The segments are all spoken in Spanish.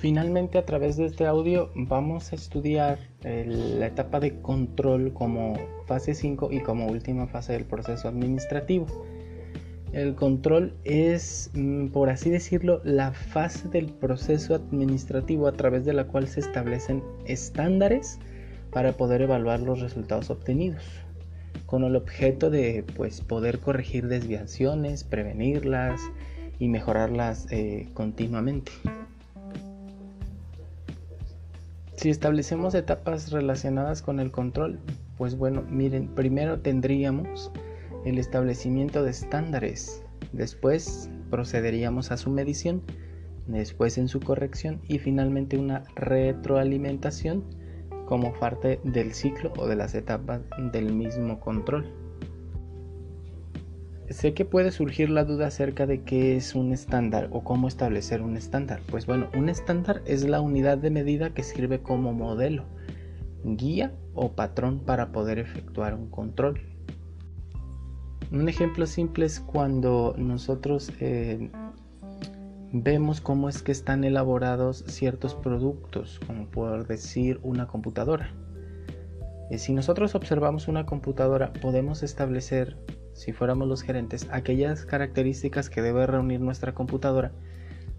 finalmente a través de este audio vamos a estudiar la etapa de control como fase 5 y como última fase del proceso administrativo. El control es, mm, por así decirlo, la fase del proceso administrativo a través de la cual se establecen estándares para poder evaluar los resultados obtenidos, con el objeto de pues, poder corregir desviaciones, prevenirlas y mejorarlas eh, continuamente. Si establecemos etapas relacionadas con el control, pues bueno, miren, primero tendríamos el establecimiento de estándares, después procederíamos a su medición, después en su corrección y finalmente una retroalimentación como parte del ciclo o de las etapas del mismo control. Sé que puede surgir la duda acerca de qué es un estándar o cómo establecer un estándar. Pues bueno, un estándar es la unidad de medida que sirve como modelo, guía o patrón para poder efectuar un control. Un ejemplo simple es cuando nosotros eh, vemos cómo es que están elaborados ciertos productos, como por decir una computadora. Eh, si nosotros observamos una computadora, podemos establecer, si fuéramos los gerentes, aquellas características que debe reunir nuestra computadora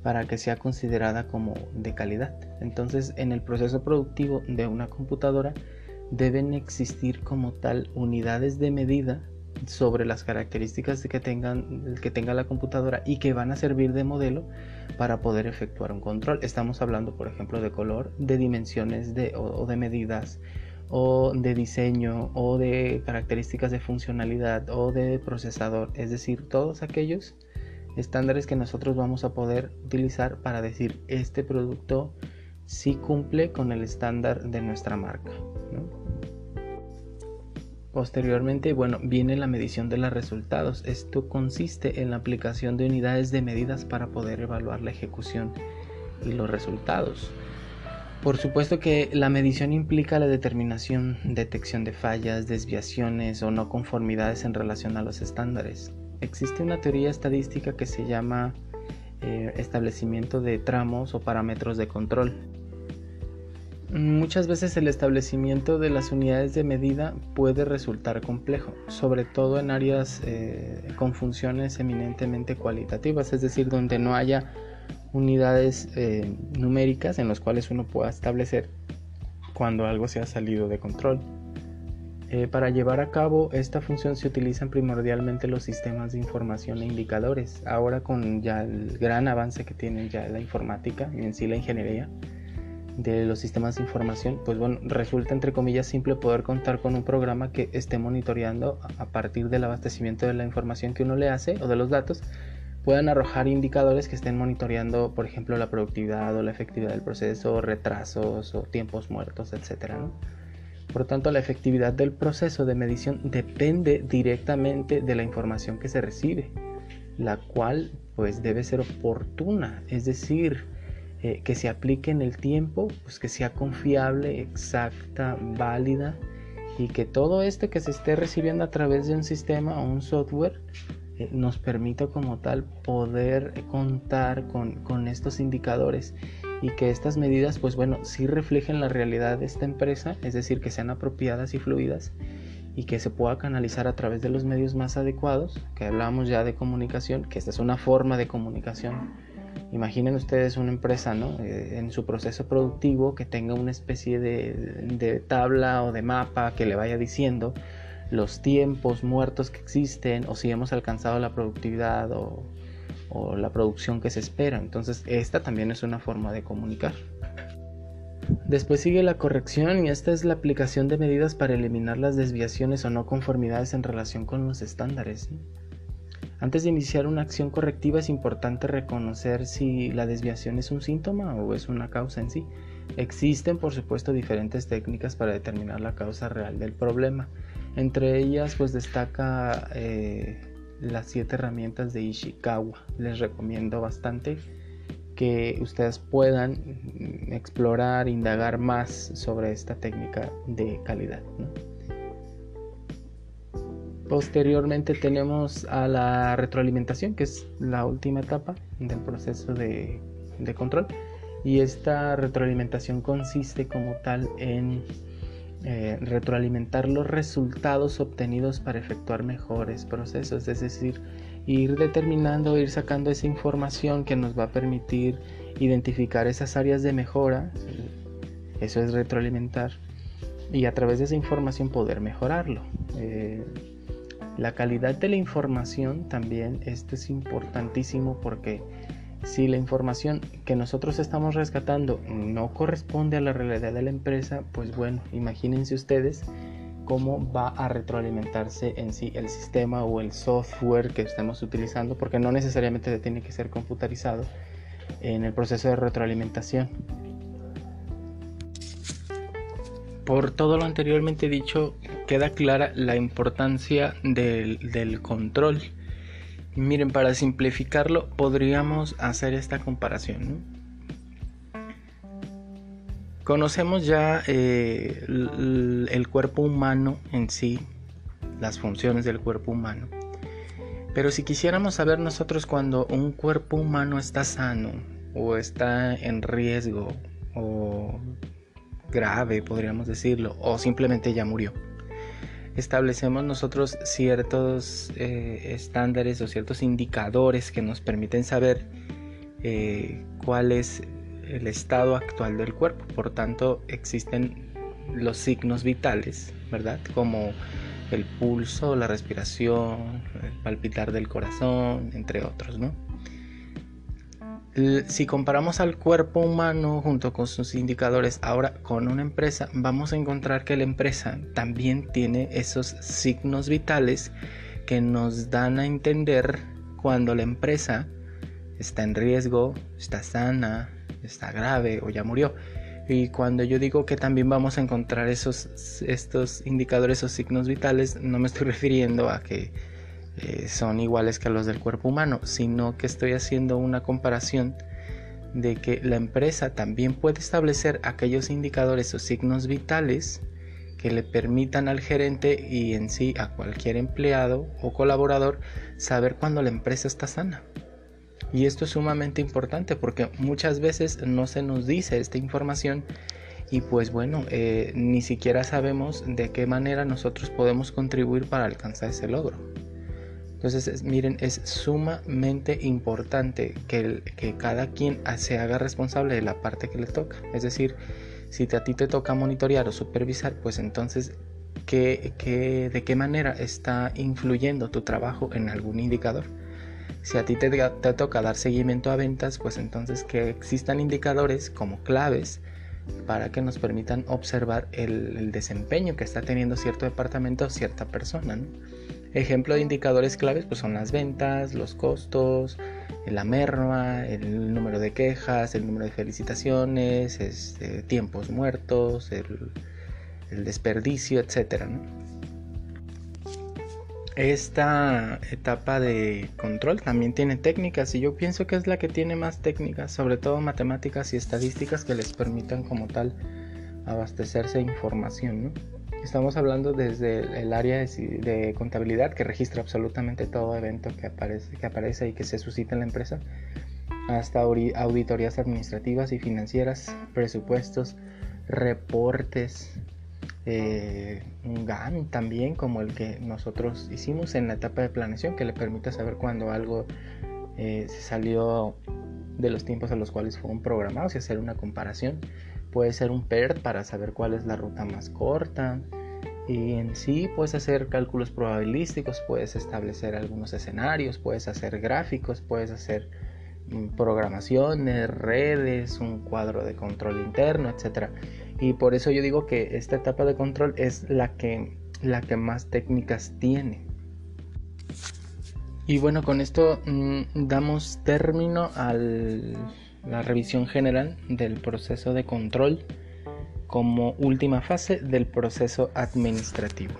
para que sea considerada como de calidad. Entonces, en el proceso productivo de una computadora deben existir como tal unidades de medida sobre las características que, tengan, que tenga la computadora y que van a servir de modelo para poder efectuar un control. Estamos hablando, por ejemplo, de color, de dimensiones de, o, de medidas, o de diseño, o de características de funcionalidad, o de procesador. Es decir, todos aquellos estándares que nosotros vamos a poder utilizar para decir este producto sí cumple con el estándar de nuestra marca. Posteriormente, bueno, viene la medición de los resultados. Esto consiste en la aplicación de unidades de medidas para poder evaluar la ejecución y los resultados. Por supuesto que la medición implica la determinación, detección de fallas, desviaciones o no conformidades en relación a los estándares. Existe una teoría estadística que se llama eh, establecimiento de tramos o parámetros de control Muchas veces el establecimiento de las unidades de medida puede resultar complejo, sobre todo en áreas eh, con funciones eminentemente cualitativas, es decir, donde no haya unidades eh, numéricas en las cuales uno pueda establecer cuando algo se ha salido de control. Eh, para llevar a cabo esta función se utilizan primordialmente los sistemas de información e indicadores. Ahora con ya el gran avance que tiene ya la informática y en sí la ingeniería, de los sistemas de información, pues bueno, resulta entre comillas simple poder contar con un programa que esté monitoreando a partir del abastecimiento de la información que uno le hace o de los datos, puedan arrojar indicadores que estén monitoreando, por ejemplo, la productividad o la efectividad del proceso, retrasos o tiempos muertos, etc. Por lo tanto, la efectividad del proceso de medición depende directamente de la información que se recibe, la cual pues debe ser oportuna, es decir, eh, que se aplique en el tiempo, pues que sea confiable, exacta, válida y que todo esto que se esté recibiendo a través de un sistema o un software nos permita como tal poder contar con, con, estos indicadores y que estas medidas pues bueno sí reflejen la realidad de esta empresa, es decir que sean apropiadas y fluidas y que se pueda canalizar a través de los medios más adecuados, que hablamos ya de comunicación, que esta es una forma de comunicación Imaginen ustedes una empresa ¿no? Eh, en su proceso productivo que tenga una especie de, tabla o de mapa que le vaya diciendo los tiempos muertos que existen o si hemos alcanzado la productividad o, la producción que se espera. Entonces esta también es una forma de comunicar. Después sigue la corrección y esta es la aplicación de medidas para eliminar las desviaciones o no conformidades en relación con los estándares. Antes de iniciar una acción correctiva es importante reconocer si la desviación es un síntoma o es una causa en sí. Existen, por supuesto, diferentes técnicas para determinar la causa real del problema. Entre ellas, pues destaca eh, las siete herramientas de Ishikawa. Les recomiendo bastante que ustedes puedan explorar, indagar más sobre esta técnica de calidad. Posteriormente tenemos a la retroalimentación, que es la última etapa del proceso de, control. y esta retroalimentación consiste como tal en eh, retroalimentar los resultados obtenidos para efectuar mejores procesos, es decir, ir determinando, ir sacando esa información que nos va a permitir identificar esas áreas de mejora, eso es retroalimentar, y a través de esa información poder mejorarlo. Eh, la calidad de la información también, esto es importantísimo porque si la información que nosotros estamos rescatando no corresponde a la realidad de la empresa, pues bueno, imagínense ustedes cómo va a retroalimentarse en sí el sistema o el software que estemos utilizando, porque no necesariamente tiene que ser computarizado en el proceso de retroalimentación. Por todo lo anteriormente dicho, queda clara la importancia del, control. Miren, para simplificarlo, podríamos hacer esta comparación. Conocemos ya eh, el, cuerpo humano en sí, las funciones del cuerpo humano. Pero si quisiéramos saber nosotros cuando un cuerpo humano está sano o está en riesgo o grave, podríamos decirlo, o simplemente ya murió. Establecemos nosotros ciertos eh, estándares o ciertos indicadores que nos permiten saber eh, cuál es el estado actual del cuerpo. Por tanto, existen los signos vitales, ¿verdad? Como el pulso, la respiración, el palpitar del corazón, entre otros, ¿no? Si comparamos al cuerpo humano junto con sus indicadores ahora con una empresa, vamos a encontrar que la empresa también tiene esos signos vitales que nos dan a entender cuando la empresa está en riesgo, está sana, está grave o ya murió. Y cuando yo digo que también vamos a encontrar esos estos indicadores o signos vitales, no me estoy refiriendo a que eh, son iguales que los del cuerpo humano, sino que estoy haciendo una comparación de que la empresa también puede establecer aquellos indicadores o signos vitales que le permitan al gerente y en sí a cualquier empleado o colaborador saber cuando la empresa está sana. Y esto es sumamente importante porque muchas veces no se nos dice esta información y pues bueno, eh, ni siquiera sabemos de qué manera nosotros podemos contribuir para alcanzar ese logro. Entonces, miren, es sumamente importante que, que cada quien se haga responsable de la parte que le toca. Es decir, si a ti te toca monitorear o supervisar, pues entonces, ¿qué, de qué manera está influyendo tu trabajo en algún indicador? Si a ti te, te toca dar seguimiento a ventas, pues entonces que existan indicadores como claves para que nos permitan observar el, el desempeño que está teniendo cierto departamento o cierta persona. ¿no? Ejemplo de indicadores claves pues son las ventas, los costos, la merma, el número de quejas, el número de felicitaciones, este, tiempos muertos, el, desperdicio, etc. Esta etapa de control también tiene técnicas y yo pienso que es la que tiene más técnicas, sobre todo matemáticas y estadísticas que les permitan como tal abastecerse de información. ¿no? Estamos hablando desde el área de, contabilidad que registra absolutamente todo evento que aparece, que aparece y que se suscita en la empresa, hasta auditorías administrativas y financieras, presupuestos, reportes, eh, un GAN también como el que nosotros hicimos en la etapa de planeación que le permite saber cuando algo eh, salió de los tiempos a los cuales fueron programados y hacer una comparación Puede ser un PERT para saber cuál es la ruta más corta. Y en sí puedes hacer cálculos probabilísticos, puedes establecer algunos escenarios, puedes hacer gráficos, puedes hacer mm, programaciones, redes, un cuadro de control interno, etc. Y por eso yo digo que esta etapa de control es la que, la que más técnicas tiene. Y bueno, con esto mm, damos término al la revisión general del proceso de control como última fase del proceso administrativo.